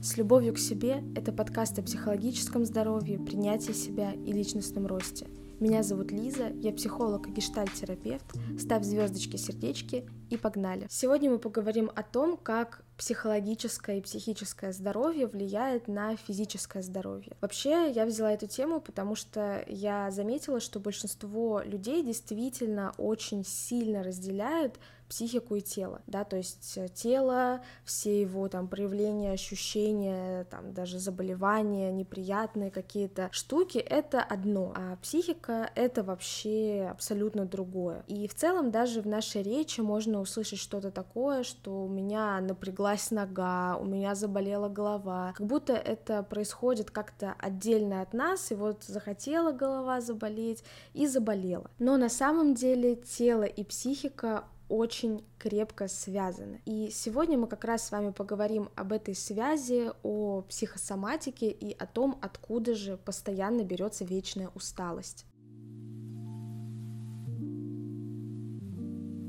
С любовью к себе – это подкаст о психологическом здоровье, принятии себя и личностном росте. Меня зовут Лиза, я психолог и гештальт-терапевт. Ставь звездочки, сердечки и погнали. Сегодня мы поговорим о том, как психологическое и психическое здоровье влияет на физическое здоровье. Вообще, я взяла эту тему, потому что я заметила, что большинство людей действительно очень сильно разделяют психику и тело, да, то есть э, тело, все его там проявления, ощущения, там даже заболевания, неприятные какие-то штуки, это одно, а психика — это вообще абсолютно другое. И в целом даже в нашей речи можно услышать что-то такое, что у меня напряглась нога, у меня заболела голова, как будто это происходит как-то отдельно от нас, и вот захотела голова заболеть и заболела. Но на самом деле тело и психика очень крепко связаны. И сегодня мы как раз с вами поговорим об этой связи, о психосоматике и о том, откуда же постоянно берется вечная усталость.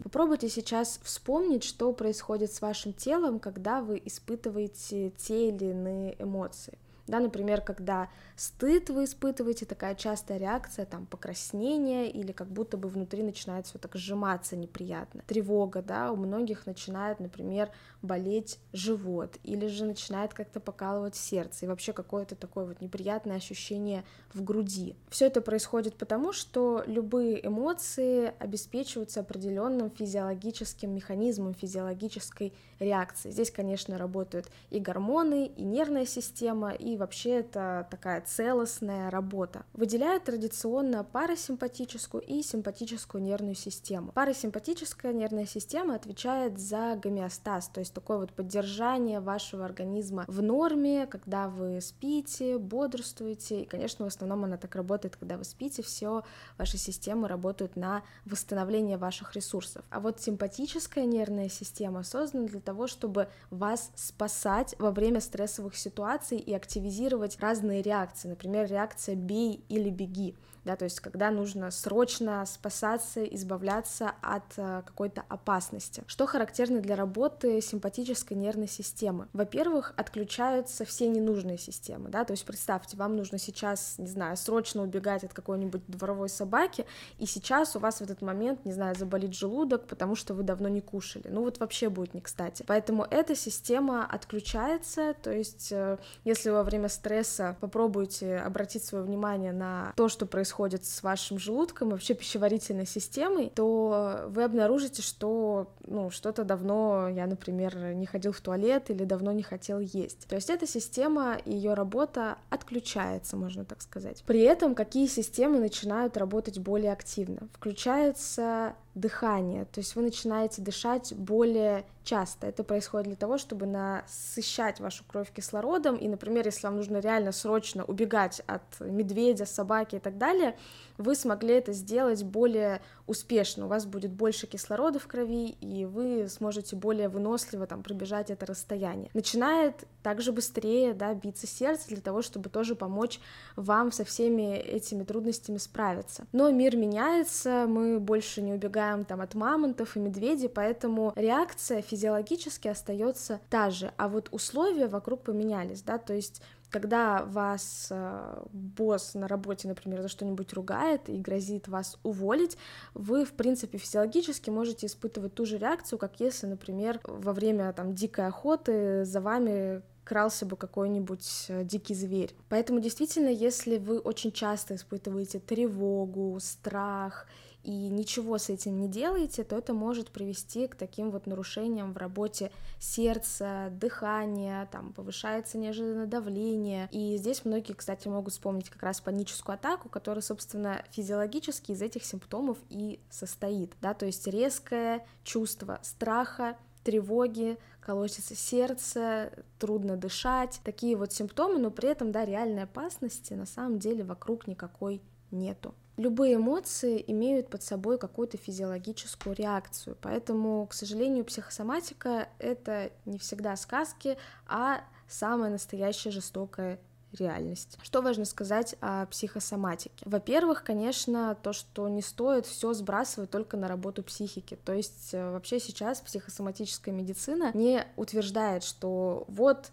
Попробуйте сейчас вспомнить, что происходит с вашим телом, когда вы испытываете те или иные эмоции. Да, например, когда стыд вы испытываете, такая частая реакция, там, покраснение, или как будто бы внутри начинает все так сжиматься неприятно. Тревога, да, у многих начинает, например, болеть живот, или же начинает как-то покалывать сердце, и вообще какое-то такое вот неприятное ощущение в груди. Все это происходит потому, что любые эмоции обеспечиваются определенным физиологическим механизмом, физиологической реакцией. Здесь, конечно, работают и гормоны, и нервная система, и вообще это такая целостная работа. Выделяют традиционно парасимпатическую и симпатическую нервную систему. Парасимпатическая нервная система отвечает за гомеостаз, то есть такое вот поддержание вашего организма в норме, когда вы спите, бодрствуете, и, конечно, в основном она так работает, когда вы спите, все ваши системы работают на восстановление ваших ресурсов. А вот симпатическая нервная система создана для того, чтобы вас спасать во время стрессовых ситуаций и активизировать активизировать разные реакции, например, реакция «бей» или «беги», да, то есть когда нужно срочно спасаться, избавляться от э, какой-то опасности. Что характерно для работы симпатической нервной системы? Во-первых, отключаются все ненужные системы, да, то есть представьте, вам нужно сейчас, не знаю, срочно убегать от какой-нибудь дворовой собаки, и сейчас у вас в этот момент, не знаю, заболит желудок, потому что вы давно не кушали, ну вот вообще будет не кстати. Поэтому эта система отключается, то есть э, если во время стресса попробуйте обратить свое внимание на то, что происходит с вашим желудком, вообще пищеварительной системой, то вы обнаружите, что ну, что-то давно я, например, не ходил в туалет или давно не хотел есть. То есть эта система, ее работа отключается, можно так сказать. При этом какие системы начинают работать более активно? Включается дыхание, то есть вы начинаете дышать более часто. Это происходит для того, чтобы насыщать вашу кровь кислородом, и, например, если вам нужно реально срочно убегать от медведя, собаки и так далее, вы смогли это сделать более успешно, у вас будет больше кислорода в крови, и вы сможете более выносливо там пробежать это расстояние. Начинает также быстрее, да, биться сердце для того, чтобы тоже помочь вам со всеми этими трудностями справиться. Но мир меняется, мы больше не убегаем там от мамонтов и медведей, поэтому реакция физиологически остается та же, а вот условия вокруг поменялись, да, то есть когда вас э, босс на работе, например, за что-нибудь ругает и грозит вас уволить, вы, в принципе, физиологически можете испытывать ту же реакцию, как если, например, во время там дикой охоты за вами крался бы какой-нибудь э, дикий зверь. Поэтому действительно, если вы очень часто испытываете тревогу, страх и ничего с этим не делаете, то это может привести к таким вот нарушениям в работе сердца, дыхания, там повышается неожиданно давление. И здесь многие, кстати, могут вспомнить как раз паническую атаку, которая, собственно, физиологически из этих симптомов и состоит, да, то есть резкое чувство страха, тревоги, колотится сердце, трудно дышать, такие вот симптомы, но при этом, да, реальной опасности на самом деле вокруг никакой нету. Любые эмоции имеют под собой какую-то физиологическую реакцию, поэтому, к сожалению, психосоматика — это не всегда сказки, а самая настоящая жестокая реальность. Что важно сказать о психосоматике? Во-первых, конечно, то, что не стоит все сбрасывать только на работу психики. То есть э, вообще сейчас психосоматическая медицина не утверждает, что вот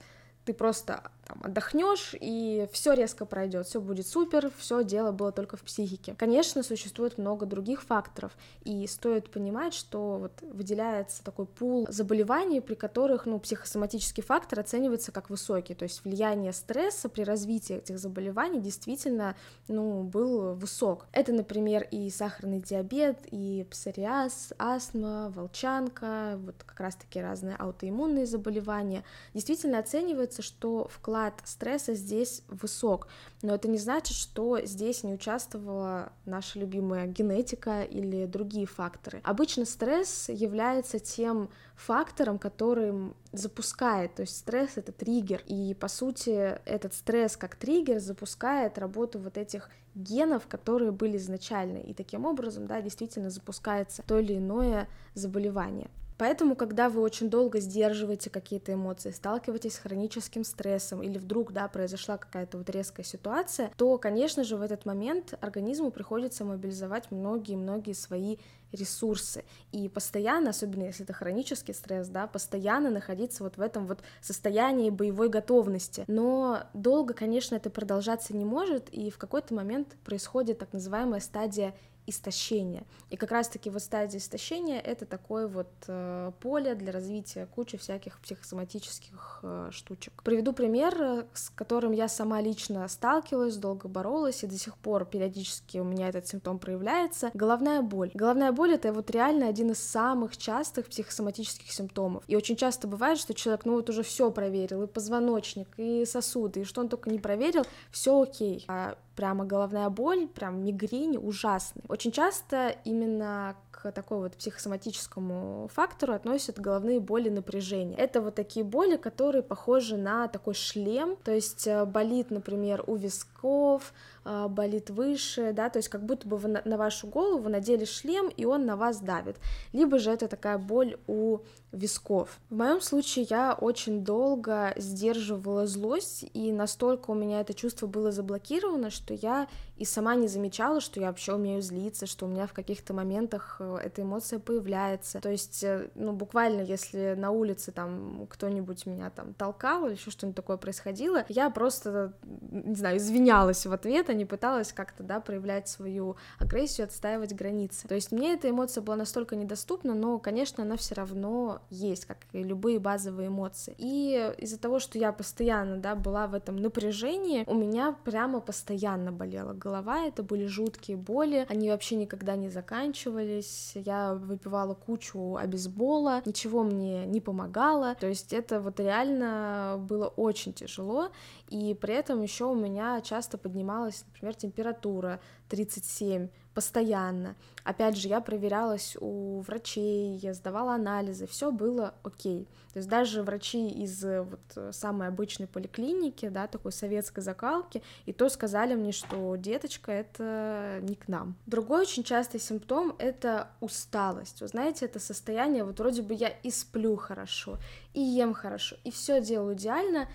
ты просто там, отдохнешь, и все резко пройдет, все будет супер, все дело было только в психике. Конечно, существует много других факторов, и стоит понимать, что вот выделяется такой пул заболеваний, при которых ну, психосоматический фактор оценивается как высокий, то есть влияние стресса при развитии этих заболеваний действительно ну, был высок. Это, например, и сахарный диабет, и псориаз, астма, волчанка, вот как раз-таки разные аутоиммунные заболевания. Действительно оценивается, что вклад вклад стресса здесь высок, но это не значит, что здесь не участвовала наша любимая генетика или другие факторы. Обычно стресс является тем фактором, который запускает, то есть стресс — это триггер, и, по сути, этот стресс как триггер запускает работу вот этих генов, которые были изначально, и таким образом, да, действительно запускается то или иное заболевание. Поэтому, когда вы очень долго сдерживаете какие-то эмоции, сталкиваетесь с хроническим стрессом или вдруг, да, произошла какая-то вот резкая ситуация, то, конечно же, в этот момент организму приходится мобилизовать многие-многие свои ресурсы и постоянно, особенно если это хронический стресс, да, постоянно находиться вот в этом вот состоянии боевой готовности. Но долго, конечно, это продолжаться не может, и в какой-то момент происходит так называемая стадия истощения. И как раз-таки вот стадия истощения — это такое вот э, поле для развития кучи всяких психосоматических э, штучек. Приведу пример, с которым я сама лично сталкивалась, долго боролась, и до сих пор периодически у меня этот симптом проявляется. Головная боль. Головная боль — это вот реально один из самых частых психосоматических симптомов. И очень часто бывает, что человек, ну вот уже все проверил, и позвоночник, и сосуды, и что он только не проверил, все окей. А прямо головная боль, прям мигрень ужасный. Очень часто именно к такой вот психосоматическому фактору относят головные боли напряжения. Это вот такие боли, которые похожи на такой шлем, то есть э, болит, например, у висков, э, болит выше, да, то есть как будто бы вы на вашу голову надели шлем, и он на вас давит. Либо же это такая боль у висков. В моем случае я очень долго сдерживала злость, и настолько у меня это чувство было заблокировано, что я и сама не замечала, что я вообще умею злиться, что у меня в каких-то моментах э, эта эмоция появляется. То есть, э, ну, буквально, если на улице там кто-нибудь меня там толкал или еще что-нибудь такое происходило, я просто, не знаю, извинялась в ответ, а не пыталась как-то, да, проявлять свою агрессию, отстаивать границы. То есть мне эта эмоция была настолько недоступна, но, конечно, она все равно есть, как и любые базовые эмоции. И из-за того, что я постоянно, да, была в этом напряжении, у меня прямо постоянно болела голова, это были жуткие боли, они вообще никогда не заканчивались, я выпивала кучу обезбола, ничего мне не помогало, то есть это вот реально было очень тяжело, и при этом еще у меня часто поднималась, например, температура 37 постоянно. Опять же, я проверялась у врачей, я сдавала анализы, все было окей. То есть даже врачи из э, вот э, самой обычной поликлиники, да, такой советской закалки, и то сказали мне, что деточка, это не к нам. Другой очень частый симптом — это усталость. Вы знаете, это состояние, вот вроде бы я и сплю хорошо, и ем хорошо, и все делаю идеально,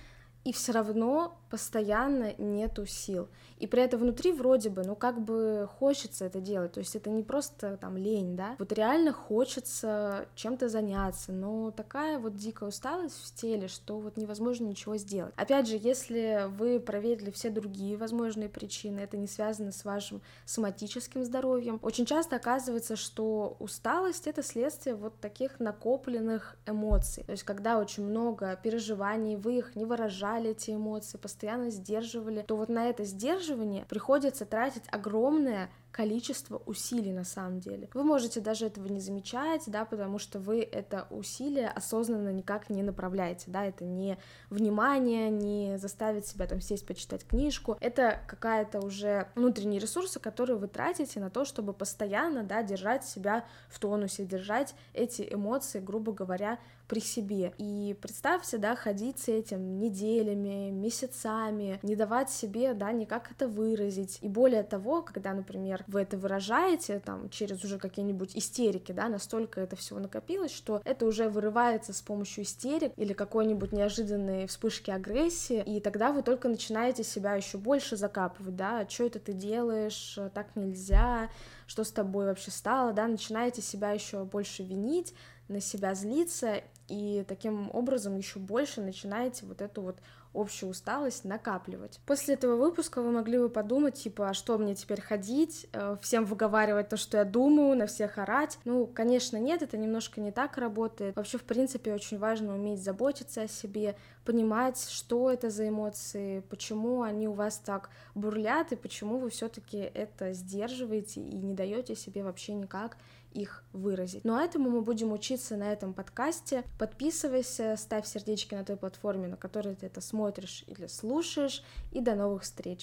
и все равно постоянно нету сил. И при этом внутри вроде бы, ну как бы хочется это делать, то есть это не просто там лень, да, вот реально хочется чем-то заняться, но такая вот дикая усталость в теле, что вот невозможно ничего сделать. Опять же, если вы проверили все другие возможные причины, это не связано с вашим соматическим здоровьем, очень часто оказывается, что усталость это следствие вот таких накопленных эмоций, то есть когда очень много переживаний, вы их не выражали, эти эмоции, постоянно сдерживали, то вот на это сдерживание приходится тратить огромное количество усилий на самом деле. Вы можете даже этого не замечать, да, потому что вы это усилие осознанно никак не направляете, да, это не внимание, не заставить себя там сесть почитать книжку, это какая-то уже внутренние ресурсы, которые вы тратите на то, чтобы постоянно, да, держать себя в тонусе, держать эти эмоции, грубо говоря, при себе. И представьте, да, ходить с этим неделями, месяцами, не давать себе, да, никак это выразить. И более того, когда, например, вы это выражаете, там, через уже какие-нибудь истерики, да, настолько это всего накопилось, что это уже вырывается с помощью истерик или какой-нибудь неожиданной вспышки агрессии, и тогда вы только начинаете себя еще больше закапывать, да, «А что это ты делаешь, так нельзя, что с тобой вообще стало, да, начинаете себя еще больше винить, на себя злиться, и таким образом еще больше начинаете вот эту вот общую усталость накапливать. После этого выпуска вы могли бы подумать, типа, а что мне теперь ходить, э, всем выговаривать то, что я думаю, на всех орать? Ну, конечно, нет, это немножко не так работает. Вообще, в принципе, очень важно уметь заботиться о себе, понимать, что это за эмоции, почему они у вас так бурлят и почему вы все-таки это сдерживаете и не даете себе вообще никак их выразить. Ну а этому мы будем учиться на этом подкасте. Подписывайся, ставь сердечки на той платформе, на которой ты это смотришь или слушаешь, и до новых встреч.